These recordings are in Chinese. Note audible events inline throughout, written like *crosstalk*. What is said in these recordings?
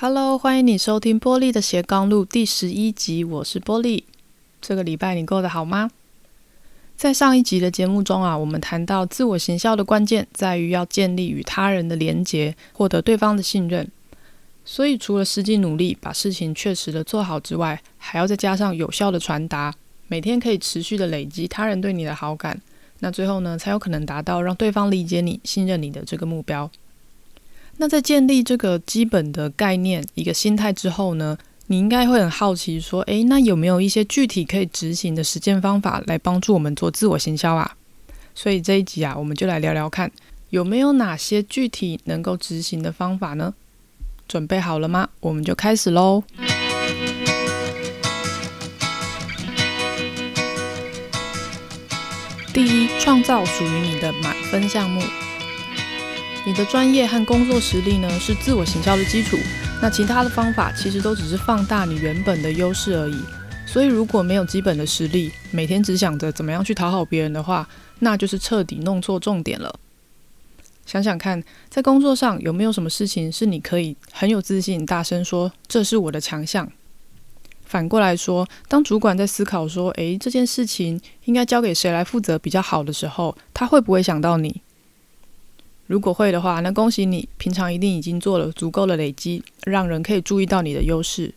Hello，欢迎你收听波莉的斜杠路第十一集，我是波莉。这个礼拜你过得好吗？在上一集的节目中啊，我们谈到自我行销的关键在于要建立与他人的连结，获得对方的信任。所以除了实际努力把事情确实的做好之外，还要再加上有效的传达，每天可以持续的累积他人对你的好感，那最后呢，才有可能达到让对方理解你、信任你的这个目标。那在建立这个基本的概念、一个心态之后呢，你应该会很好奇说，诶，那有没有一些具体可以执行的实践方法来帮助我们做自我行销啊？所以这一集啊，我们就来聊聊看，有没有哪些具体能够执行的方法呢？准备好了吗？我们就开始喽。第一，创造属于你的满分项目。你的专业和工作实力呢，是自我行销的基础。那其他的方法其实都只是放大你原本的优势而已。所以如果没有基本的实力，每天只想着怎么样去讨好别人的话，那就是彻底弄错重点了。想想看，在工作上有没有什么事情是你可以很有自信、大声说这是我的强项？反过来说，当主管在思考说，诶，这件事情应该交给谁来负责比较好的时候，他会不会想到你？如果会的话，那恭喜你，平常一定已经做了足够的累积，让人可以注意到你的优势。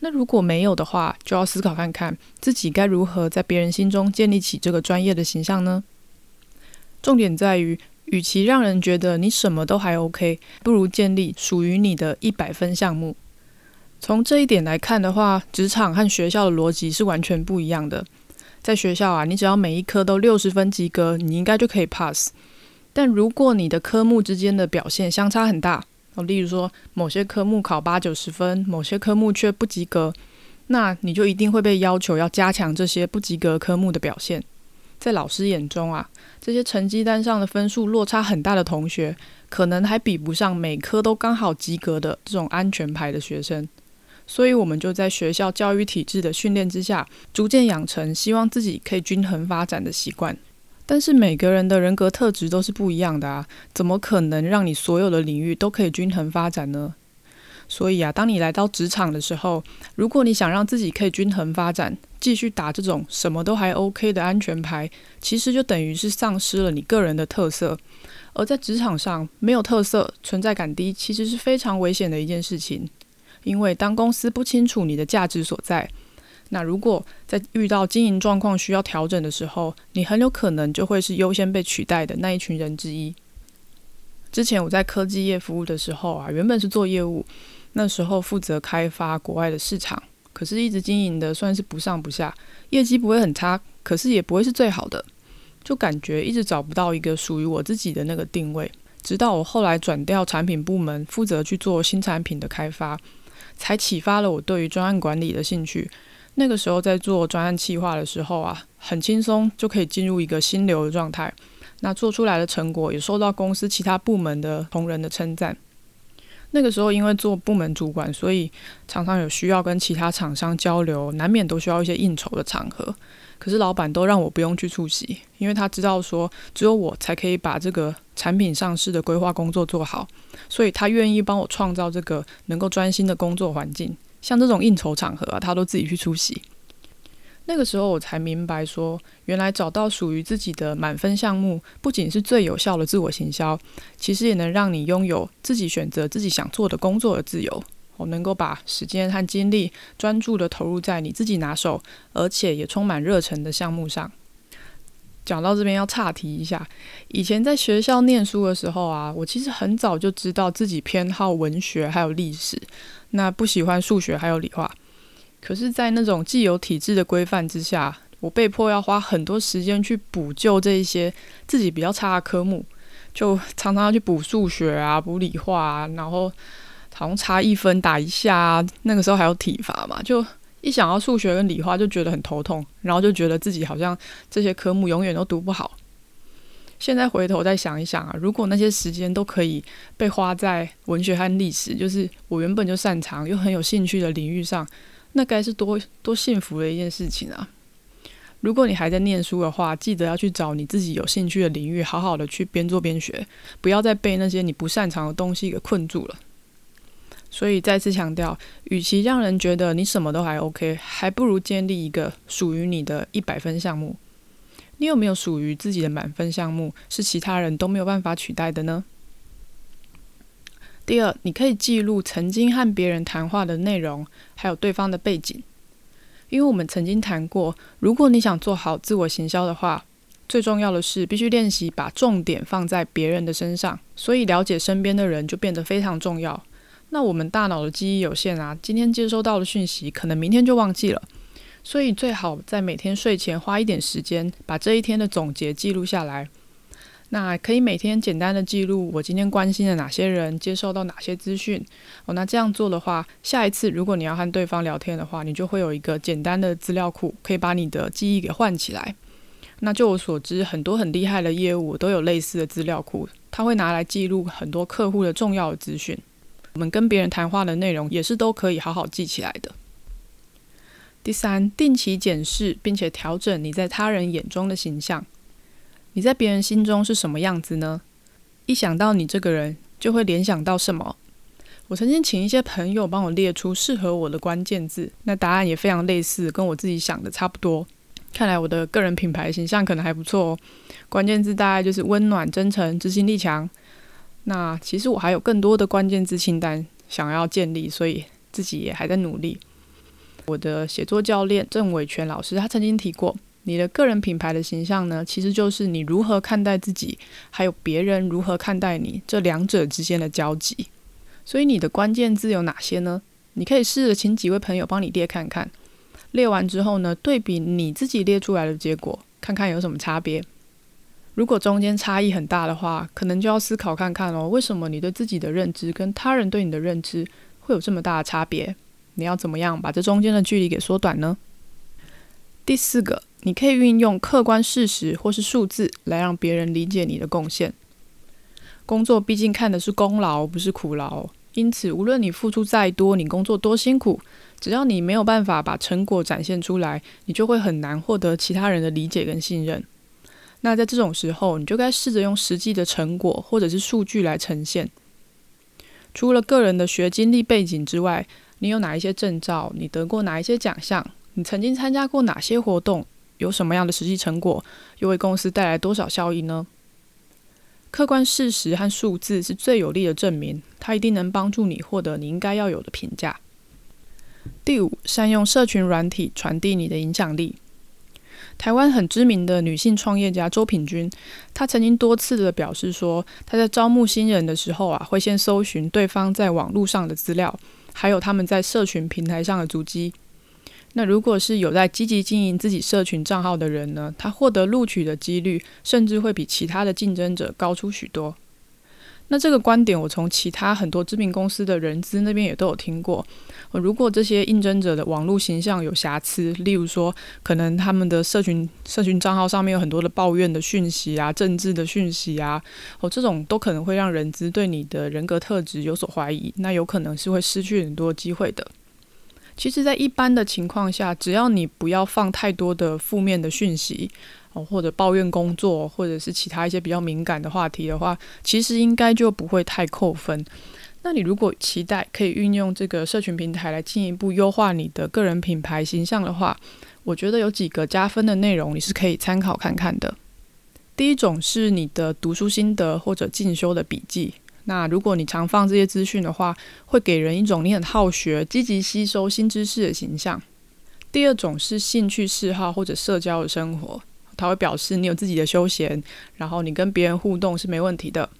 那如果没有的话，就要思考看看自己该如何在别人心中建立起这个专业的形象呢？重点在于，与其让人觉得你什么都还 OK，不如建立属于你的一百分项目。从这一点来看的话，职场和学校的逻辑是完全不一样的。在学校啊，你只要每一科都六十分及格，你应该就可以 pass。但如果你的科目之间的表现相差很大，哦，例如说某些科目考八九十分，某些科目却不及格，那你就一定会被要求要加强这些不及格科目的表现。在老师眼中啊，这些成绩单上的分数落差很大的同学，可能还比不上每科都刚好及格的这种安全牌的学生。所以，我们就在学校教育体制的训练之下，逐渐养成希望自己可以均衡发展的习惯。但是每个人的人格特质都是不一样的啊，怎么可能让你所有的领域都可以均衡发展呢？所以啊，当你来到职场的时候，如果你想让自己可以均衡发展，继续打这种什么都还 OK 的安全牌，其实就等于是丧失了你个人的特色。而在职场上没有特色，存在感低，其实是非常危险的一件事情。因为当公司不清楚你的价值所在，那如果在遇到经营状况需要调整的时候，你很有可能就会是优先被取代的那一群人之一。之前我在科技业服务的时候啊，原本是做业务，那时候负责开发国外的市场，可是一直经营的算是不上不下，业绩不会很差，可是也不会是最好的，就感觉一直找不到一个属于我自己的那个定位。直到我后来转调产品部门，负责去做新产品的开发，才启发了我对于专案管理的兴趣。那个时候在做专案企划的时候啊，很轻松就可以进入一个心流的状态。那做出来的成果也受到公司其他部门的同仁的称赞。那个时候因为做部门主管，所以常常有需要跟其他厂商交流，难免都需要一些应酬的场合。可是老板都让我不用去出席，因为他知道说只有我才可以把这个产品上市的规划工作做好，所以他愿意帮我创造这个能够专心的工作环境。像这种应酬场合啊，他都自己去出席。那个时候我才明白说，原来找到属于自己的满分项目，不仅是最有效的自我行销，其实也能让你拥有自己选择自己想做的工作的自由。我能够把时间和精力专注地投入在你自己拿手，而且也充满热忱的项目上。讲到这边要岔题一下，以前在学校念书的时候啊，我其实很早就知道自己偏好文学还有历史。那不喜欢数学还有理化，可是，在那种既有体制的规范之下，我被迫要花很多时间去补救这一些自己比较差的科目，就常常要去补数学啊、补理化啊，然后好像差一分打一下啊。那个时候还有体罚嘛，就一想到数学跟理化就觉得很头痛，然后就觉得自己好像这些科目永远都读不好。现在回头再想一想啊，如果那些时间都可以被花在文学和历史，就是我原本就擅长又很有兴趣的领域上，那该是多多幸福的一件事情啊！如果你还在念书的话，记得要去找你自己有兴趣的领域，好好的去边做边学，不要再被那些你不擅长的东西给困住了。所以再次强调，与其让人觉得你什么都还 OK，还不如建立一个属于你的一百分项目。你有没有属于自己的满分项目，是其他人都没有办法取代的呢？第二，你可以记录曾经和别人谈话的内容，还有对方的背景，因为我们曾经谈过，如果你想做好自我行销的话，最重要的是必须练习把重点放在别人的身上，所以了解身边的人就变得非常重要。那我们大脑的记忆有限啊，今天接收到的讯息，可能明天就忘记了。所以最好在每天睡前花一点时间，把这一天的总结记录下来。那可以每天简单的记录我今天关心的哪些人，接收到哪些资讯。哦，那这样做的话，下一次如果你要和对方聊天的话，你就会有一个简单的资料库，可以把你的记忆给唤起来。那就我所知，很多很厉害的业务都有类似的资料库，他会拿来记录很多客户的重要的资讯。我们跟别人谈话的内容也是都可以好好记起来的。第三，定期检视并且调整你在他人眼中的形象。你在别人心中是什么样子呢？一想到你这个人，就会联想到什么？我曾经请一些朋友帮我列出适合我的关键字，那答案也非常类似，跟我自己想的差不多。看来我的个人品牌形象可能还不错哦。关键字大概就是温暖、真诚、执行力强。那其实我还有更多的关键字清单想要建立，所以自己也还在努力。我的写作教练郑伟全老师他曾经提过，你的个人品牌的形象呢，其实就是你如何看待自己，还有别人如何看待你这两者之间的交集。所以你的关键字有哪些呢？你可以试着请几位朋友帮你列看看，列完之后呢，对比你自己列出来的结果，看看有什么差别。如果中间差异很大的话，可能就要思考看看哦，为什么你对自己的认知跟他人对你的认知会有这么大的差别？你要怎么样把这中间的距离给缩短呢？第四个，你可以运用客观事实或是数字来让别人理解你的贡献。工作毕竟看的是功劳，不是苦劳，因此无论你付出再多，你工作多辛苦，只要你没有办法把成果展现出来，你就会很难获得其他人的理解跟信任。那在这种时候，你就该试着用实际的成果或者是数据来呈现。除了个人的学经历背景之外，你有哪一些证照？你得过哪一些奖项？你曾经参加过哪些活动？有什么样的实际成果？又为公司带来多少效益呢？客观事实和数字是最有力的证明，它一定能帮助你获得你应该要有的评价。第五，善用社群软体传递你的影响力。台湾很知名的女性创业家周品君，她曾经多次的表示说，她在招募新人的时候啊，会先搜寻对方在网络上的资料。还有他们在社群平台上的足迹。那如果是有在积极经营自己社群账号的人呢，他获得录取的几率甚至会比其他的竞争者高出许多。那这个观点，我从其他很多知名公司的人资那边也都有听过。如果这些应征者的网络形象有瑕疵，例如说，可能他们的社群社群账号上面有很多的抱怨的讯息啊、政治的讯息啊，哦，这种都可能会让人资对你的人格特质有所怀疑，那有可能是会失去很多机会的。其实，在一般的情况下，只要你不要放太多的负面的讯息。或者抱怨工作，或者是其他一些比较敏感的话题的话，其实应该就不会太扣分。那你如果期待可以运用这个社群平台来进一步优化你的个人品牌形象的话，我觉得有几个加分的内容你是可以参考看看的。第一种是你的读书心得或者进修的笔记。那如果你常放这些资讯的话，会给人一种你很好学、积极吸收新知识的形象。第二种是兴趣嗜好或者社交的生活。他会表示你有自己的休闲，然后你跟别人互动是没问题的。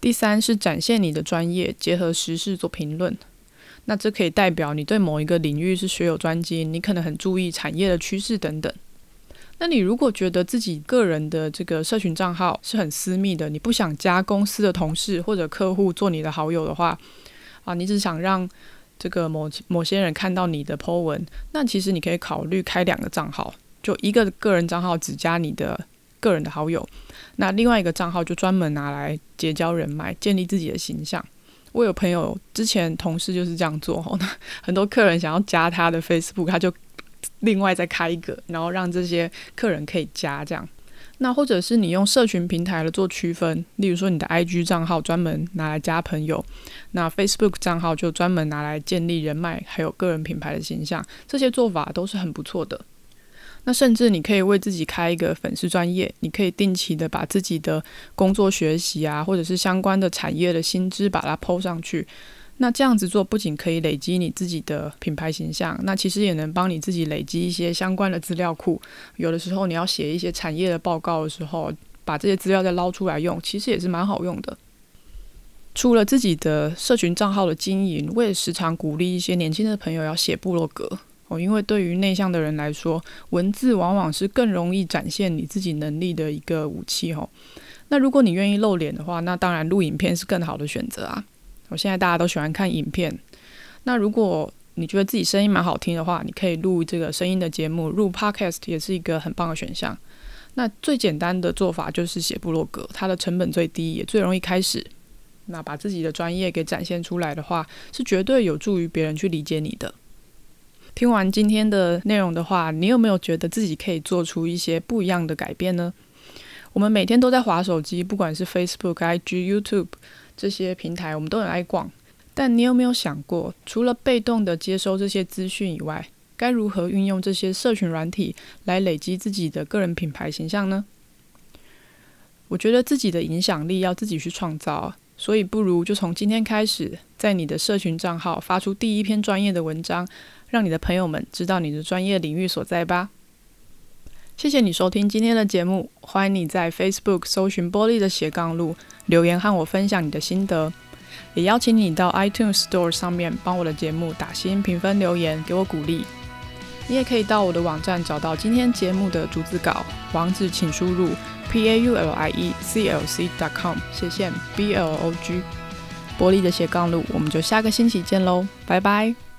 第三是展现你的专业，结合时事做评论。那这可以代表你对某一个领域是学有专精，你可能很注意产业的趋势等等。那你如果觉得自己个人的这个社群账号是很私密的，你不想加公司的同事或者客户做你的好友的话，啊，你只想让这个某某些人看到你的 po 文，那其实你可以考虑开两个账号。就一个个人账号只加你的个人的好友，那另外一个账号就专门拿来结交人脉、建立自己的形象。我有朋友之前同事就是这样做，那 *laughs* 很多客人想要加他的 Facebook，他就另外再开一个，然后让这些客人可以加这样。那或者是你用社群平台来做区分，例如说你的 IG 账号专门拿来加朋友，那 Facebook 账号就专门拿来建立人脉，还有个人品牌的形象，这些做法都是很不错的。那甚至你可以为自己开一个粉丝专页，你可以定期的把自己的工作学习啊，或者是相关的产业的薪资把它 PO 上去。那这样子做不仅可以累积你自己的品牌形象，那其实也能帮你自己累积一些相关的资料库。有的时候你要写一些产业的报告的时候，把这些资料再捞出来用，其实也是蛮好用的。除了自己的社群账号的经营，我也时常鼓励一些年轻的朋友要写部落格哦，因为对于内向的人来说，文字往往是更容易展现你自己能力的一个武器哦。那如果你愿意露脸的话，那当然录影片是更好的选择啊。我现在大家都喜欢看影片，那如果你觉得自己声音蛮好听的话，你可以录这个声音的节目，录 Podcast 也是一个很棒的选项。那最简单的做法就是写部落格，它的成本最低，也最容易开始。那把自己的专业给展现出来的话，是绝对有助于别人去理解你的。听完今天的内容的话，你有没有觉得自己可以做出一些不一样的改变呢？我们每天都在划手机，不管是 Facebook、IG、YouTube。这些平台我们都很爱逛，但你有没有想过，除了被动的接收这些资讯以外，该如何运用这些社群软体来累积自己的个人品牌形象呢？我觉得自己的影响力要自己去创造，所以不如就从今天开始，在你的社群账号发出第一篇专业的文章，让你的朋友们知道你的专业领域所在吧。谢谢你收听今天的节目，欢迎你在 Facebook 搜寻玻璃的斜杠路留言和我分享你的心得，也邀请你到 iTunes Store 上面帮我的节目打新评分留言，给我鼓励。你也可以到我的网站找到今天节目的逐字稿，网址请输入 p a u l i e c l c dot com 斜线 b l o g，玻璃的斜杠路，我们就下个星期见喽，拜拜。